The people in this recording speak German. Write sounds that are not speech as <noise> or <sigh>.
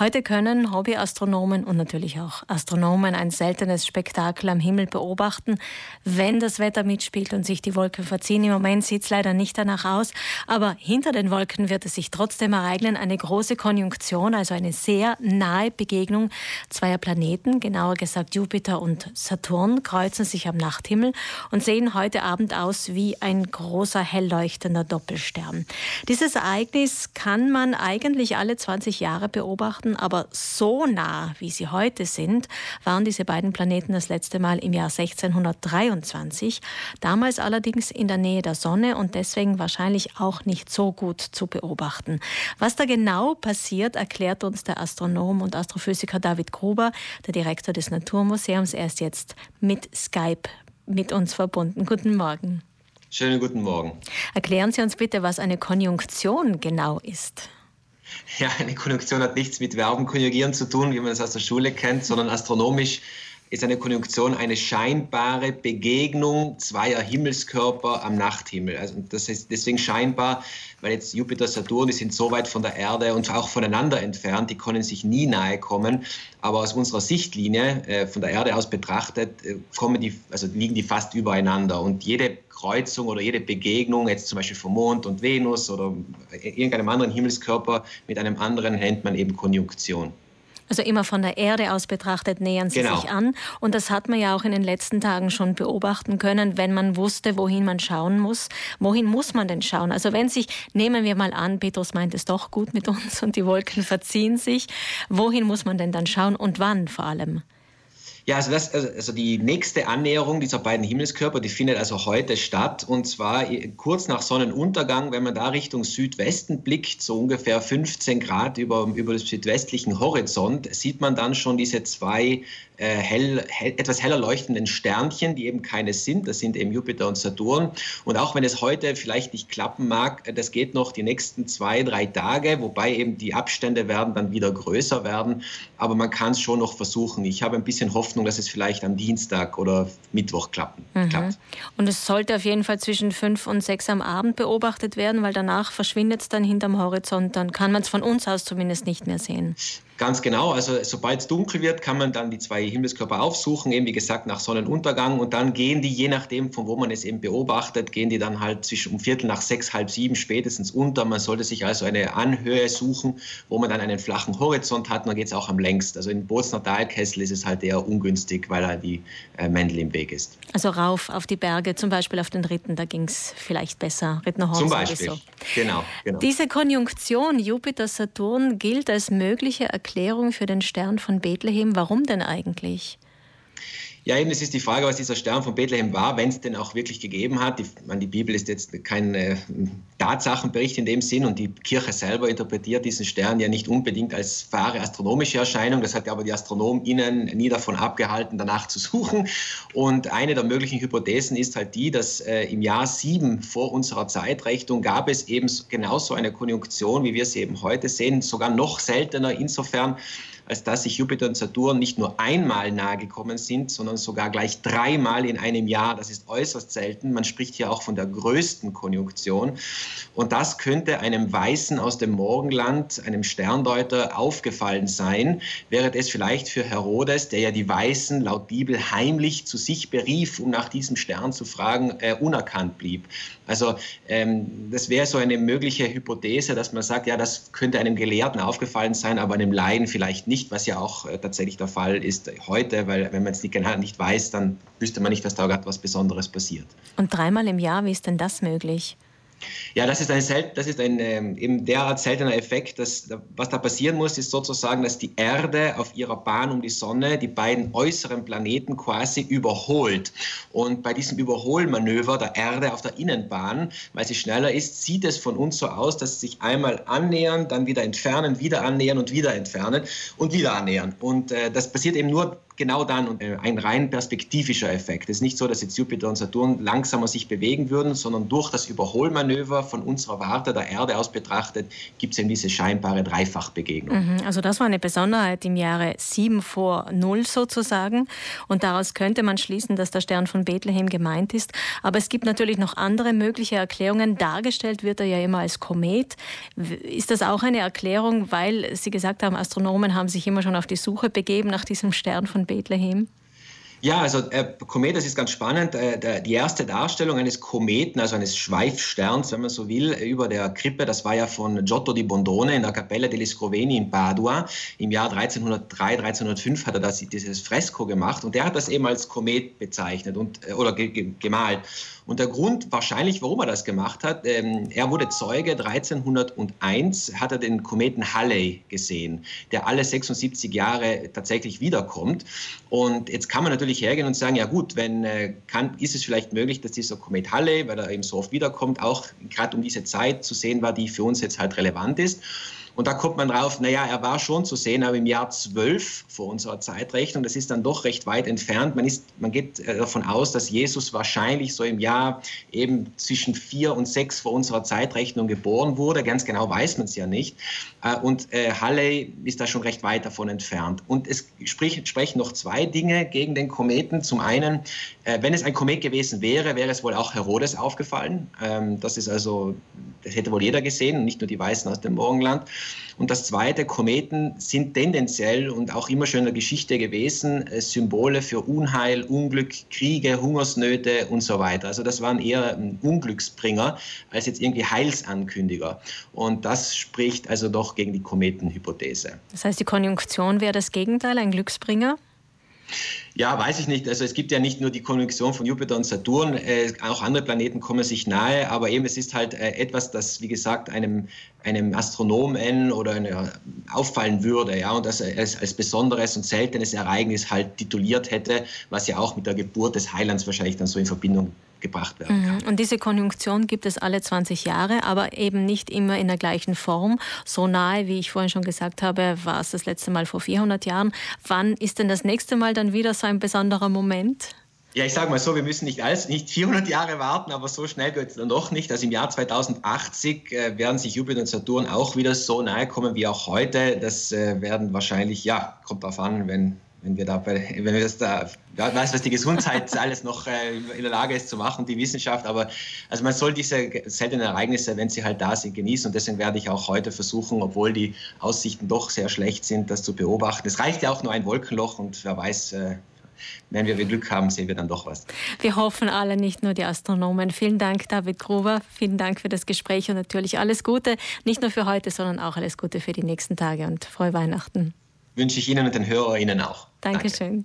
Heute können Hobbyastronomen und natürlich auch Astronomen ein seltenes Spektakel am Himmel beobachten, wenn das Wetter mitspielt und sich die Wolken verziehen. Im Moment sieht es leider nicht danach aus, aber hinter den Wolken wird es sich trotzdem ereignen. Eine große Konjunktion, also eine sehr nahe Begegnung zweier Planeten, genauer gesagt Jupiter und Saturn, kreuzen sich am Nachthimmel und sehen heute Abend aus wie ein großer hell leuchtender Doppelstern. Dieses Ereignis kann man eigentlich alle 20 Jahre beobachten Planeten, aber so nah, wie sie heute sind, waren diese beiden Planeten das letzte Mal im Jahr 1623, damals allerdings in der Nähe der Sonne und deswegen wahrscheinlich auch nicht so gut zu beobachten. Was da genau passiert, erklärt uns der Astronom und Astrophysiker David Gruber, der Direktor des Naturmuseums. Er ist jetzt mit Skype mit uns verbunden. Guten Morgen. Schönen guten Morgen. Erklären Sie uns bitte, was eine Konjunktion genau ist. Ja, eine Konjunktion hat nichts mit Verben konjugieren zu tun, wie man es aus der Schule kennt, sondern astronomisch ist eine Konjunktion eine scheinbare Begegnung zweier Himmelskörper am Nachthimmel. Also das ist deswegen scheinbar, weil jetzt Jupiter, Saturn, die sind so weit von der Erde und auch voneinander entfernt, die können sich nie nahe kommen. Aber aus unserer Sichtlinie, äh, von der Erde aus betrachtet, äh, kommen die, also liegen die fast übereinander. Und jede Kreuzung oder jede Begegnung, jetzt zum Beispiel vom Mond und Venus oder irgendeinem anderen Himmelskörper mit einem anderen, nennt man eben Konjunktion. Also immer von der Erde aus betrachtet nähern sie genau. sich an. Und das hat man ja auch in den letzten Tagen schon beobachten können, wenn man wusste, wohin man schauen muss. Wohin muss man denn schauen? Also wenn sich, nehmen wir mal an, Petrus meint es doch gut mit uns und die Wolken <laughs> verziehen sich. Wohin muss man denn dann schauen und wann vor allem? Ja, also, das, also, also die nächste Annäherung dieser beiden Himmelskörper, die findet also heute statt und zwar kurz nach Sonnenuntergang, wenn man da Richtung Südwesten blickt, so ungefähr 15 Grad über, über dem südwestlichen Horizont, sieht man dann schon diese zwei äh, hell, hell, etwas heller leuchtenden Sternchen, die eben keine sind. Das sind eben Jupiter und Saturn. Und auch wenn es heute vielleicht nicht klappen mag, das geht noch die nächsten zwei, drei Tage, wobei eben die Abstände werden dann wieder größer werden. Aber man kann es schon noch versuchen. Ich habe ein bisschen Hoffnung, Hoffnung, dass es vielleicht am Dienstag oder Mittwoch klappen, mhm. klappt. Und es sollte auf jeden Fall zwischen fünf und sechs am Abend beobachtet werden, weil danach verschwindet es dann hinterm Horizont. Dann kann man es von uns aus zumindest nicht mehr sehen. Ganz genau. Also sobald es dunkel wird, kann man dann die zwei Himmelskörper aufsuchen, eben wie gesagt nach Sonnenuntergang. Und dann gehen die, je nachdem, von wo man es eben beobachtet, gehen die dann halt zwischen um Viertel nach sechs, halb sieben spätestens unter. Man sollte sich also eine Anhöhe suchen, wo man dann einen flachen Horizont hat. Und dann geht es auch am längst. Also in Bozner Talkessel ist es halt eher ungünstig, weil halt die äh, Mendel im Weg ist. Also rauf auf die Berge, zum Beispiel auf den Ritten, da ging es vielleicht besser. Rittnerhorn zum Beispiel. Genau, genau. Diese Konjunktion Jupiter-Saturn gilt als mögliche Erklärung Erklärung für den Stern von Bethlehem. Warum denn eigentlich? Ja, eben, es ist die Frage, was dieser Stern von Bethlehem war, wenn es denn auch wirklich gegeben hat. Die, man, die Bibel ist jetzt kein äh, Tatsachenbericht in dem Sinn und die Kirche selber interpretiert diesen Stern ja nicht unbedingt als wahre astronomische Erscheinung. Das hat aber die AstronomInnen nie davon abgehalten, danach zu suchen. Und eine der möglichen Hypothesen ist halt die, dass äh, im Jahr sieben vor unserer Zeitrechnung gab es eben genauso eine Konjunktion, wie wir sie eben heute sehen, sogar noch seltener insofern, als dass sich Jupiter und Saturn nicht nur einmal nahe gekommen sind, sondern sogar gleich dreimal in einem Jahr. Das ist äußerst selten. Man spricht hier auch von der größten Konjunktion. Und das könnte einem Weißen aus dem Morgenland, einem Sterndeuter, aufgefallen sein, während es vielleicht für Herodes, der ja die Weißen laut Bibel heimlich zu sich berief, um nach diesem Stern zu fragen, äh, unerkannt blieb. Also ähm, das wäre so eine mögliche Hypothese, dass man sagt, ja, das könnte einem Gelehrten aufgefallen sein, aber einem Laien vielleicht nicht nicht, was ja auch äh, tatsächlich der Fall ist heute, weil wenn man es nicht, genau, nicht weiß, dann wüsste man nicht, dass da gerade was Besonderes passiert. Und dreimal im Jahr, wie ist denn das möglich? Ja, das ist ein, das ist ein ähm, eben derart seltener Effekt. Dass, was da passieren muss, ist sozusagen, dass die Erde auf ihrer Bahn um die Sonne die beiden äußeren Planeten quasi überholt. Und bei diesem Überholmanöver der Erde auf der Innenbahn, weil sie schneller ist, sieht es von uns so aus, dass sie sich einmal annähern, dann wieder entfernen, wieder annähern und wieder entfernen und wieder annähern. Und äh, das passiert eben nur genau dann äh, ein rein perspektivischer Effekt. Es ist nicht so, dass jetzt Jupiter und Saturn langsamer sich bewegen würden, sondern durch das Überholmanöver von unserer Warte der Erde aus betrachtet, gibt es eben diese scheinbare Dreifachbegegnung. Mhm, also das war eine Besonderheit im Jahre 7 vor 0 sozusagen. Und daraus könnte man schließen, dass der Stern von Bethlehem gemeint ist. Aber es gibt natürlich noch andere mögliche Erklärungen. Dargestellt wird er ja immer als Komet. Ist das auch eine Erklärung, weil Sie gesagt haben, Astronomen haben sich immer schon auf die Suche begeben nach diesem Stern von Bethlehem? Ja, also äh, Komet, das ist ganz spannend. Äh, die erste Darstellung eines Kometen, also eines Schweifsterns, wenn man so will, über der Krippe, das war ja von Giotto di Bondone in der Cappella degli Scroveni in Padua. Im Jahr 1303, 1305 hat er das, dieses Fresko gemacht und der hat das eben als Komet bezeichnet und, äh, oder ge, ge, gemalt. Und der Grund wahrscheinlich, warum er das gemacht hat, ähm, er wurde Zeuge 1301, hat er den Kometen Halley gesehen, der alle 76 Jahre tatsächlich wiederkommt. Und jetzt kann man natürlich hergehen und sagen, ja gut, wenn äh, kann, ist es vielleicht möglich, dass dieser Komet Halley, weil er eben so oft wiederkommt, auch gerade um diese Zeit zu sehen war, die für uns jetzt halt relevant ist. Und da kommt man drauf, naja, er war schon zu sehen, aber im Jahr 12 vor unserer Zeitrechnung, das ist dann doch recht weit entfernt. Man, ist, man geht äh, davon aus, dass Jesus wahrscheinlich so im Jahr eben zwischen 4 und 6 vor unserer Zeitrechnung geboren wurde. Ganz genau weiß man es ja nicht. Äh, und äh, Halley ist da schon recht weit davon entfernt. Und es sprechen noch zwei Dinge gegen den Kometen. Zum einen, wenn es ein Komet gewesen wäre, wäre es wohl auch Herodes aufgefallen. Ähm, das ist also, das hätte wohl jeder gesehen, nicht nur die Weißen aus dem Morgenland. Und das Zweite, Kometen sind tendenziell und auch immer schon in der Geschichte gewesen äh, Symbole für Unheil, Unglück, Kriege, Hungersnöte und so weiter. Also das waren eher Unglücksbringer als jetzt irgendwie Heilsankündiger. Und das spricht also doch gegen die Kometenhypothese. Das heißt, die Konjunktion wäre das Gegenteil, ein Glücksbringer? Ja, weiß ich nicht. Also es gibt ja nicht nur die Konjunktion von Jupiter und Saturn, äh, auch andere Planeten kommen sich nahe, aber eben es ist halt äh, etwas, das, wie gesagt, einem, einem Astronomen oder eine, auffallen würde, ja, und das als, als besonderes und seltenes Ereignis halt tituliert hätte, was ja auch mit der Geburt des Heilands wahrscheinlich dann so in Verbindung gebracht werden kann. Mhm. Und diese Konjunktion gibt es alle 20 Jahre, aber eben nicht immer in der gleichen Form. So nahe, wie ich vorhin schon gesagt habe, war es das letzte Mal vor 400 Jahren. Wann ist denn das nächste Mal dann wieder so ein besonderer Moment? Ja, ich sage mal so, wir müssen nicht alles, nicht 400 Jahre warten, aber so schnell geht es dann doch nicht. Also im Jahr 2080 äh, werden sich Jupiter und Saturn auch wieder so nahe kommen wie auch heute. Das äh, werden wahrscheinlich, ja, kommt darauf an, wenn wenn wir da, wenn wir das da, wer weiß, was die Gesundheit <laughs> alles noch äh, in der Lage ist zu machen, die Wissenschaft, aber also man soll diese seltenen Ereignisse, wenn sie halt da sind, genießen und deswegen werde ich auch heute versuchen, obwohl die Aussichten doch sehr schlecht sind, das zu beobachten. Es reicht ja auch nur ein Wolkenloch und wer weiß, äh, wenn wir Glück haben, sehen wir dann doch was. Wir hoffen alle, nicht nur die Astronomen. Vielen Dank, David Gruber. Vielen Dank für das Gespräch und natürlich alles Gute, nicht nur für heute, sondern auch alles Gute für die nächsten Tage und frohe Weihnachten wünsche ich Ihnen und den HörerInnen auch. Dankeschön. Danke.